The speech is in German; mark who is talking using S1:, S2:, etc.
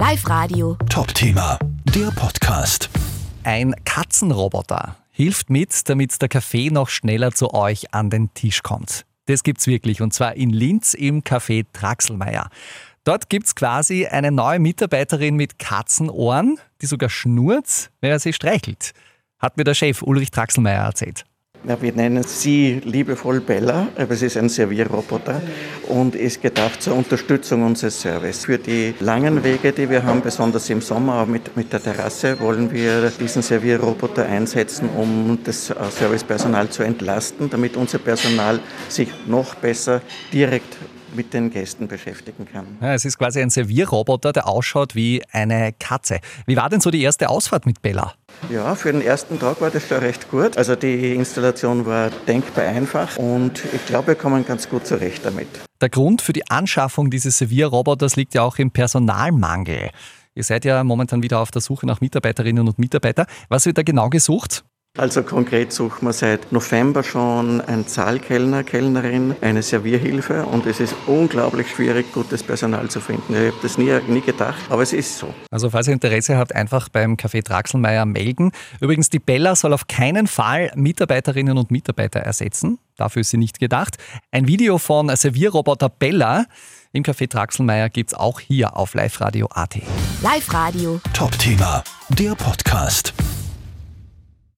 S1: Live Radio.
S2: Top-Thema, der Podcast.
S3: Ein Katzenroboter hilft mit, damit der Kaffee noch schneller zu euch an den Tisch kommt. Das gibt's wirklich und zwar in Linz im Café Draxelmeier. Dort gibt's quasi eine neue Mitarbeiterin mit Katzenohren, die sogar schnurrt, wenn er sie streichelt. Hat mir der Chef Ulrich Draxelmeier erzählt.
S4: Ja, wir nennen sie liebevoll Bella, aber es ist ein Servierroboter und ist gedacht zur Unterstützung unseres Service. Für die langen Wege, die wir haben, besonders im Sommer mit, mit der Terrasse, wollen wir diesen Servierroboter einsetzen, um das äh, Servicepersonal zu entlasten, damit unser Personal sich noch besser direkt mit den Gästen beschäftigen kann.
S3: Ja, es ist quasi ein Servierroboter, der ausschaut wie eine Katze. Wie war denn so die erste Ausfahrt mit Bella?
S4: Ja, für den ersten Tag war das schon recht gut. Also die Installation war denkbar einfach und ich glaube, wir kommen ganz gut zurecht damit.
S3: Der Grund für die Anschaffung dieses Servierroboters liegt ja auch im Personalmangel. Ihr seid ja momentan wieder auf der Suche nach Mitarbeiterinnen und Mitarbeitern. Was wird da genau gesucht?
S4: Also konkret suchen wir seit November schon einen Zahlkellner, Kellnerin, eine Servierhilfe und es ist unglaublich schwierig, gutes Personal zu finden. Ich habe das nie, nie gedacht, aber es ist so.
S3: Also falls ihr Interesse habt, einfach beim Café Draxelmeier melden. Übrigens, die Bella soll auf keinen Fall Mitarbeiterinnen und Mitarbeiter ersetzen. Dafür ist sie nicht gedacht. Ein Video von Servierroboter Bella im Café Draxelmeier gibt es auch hier auf Live Radio AT.
S1: Live Radio.
S2: Top-Thema, der Podcast.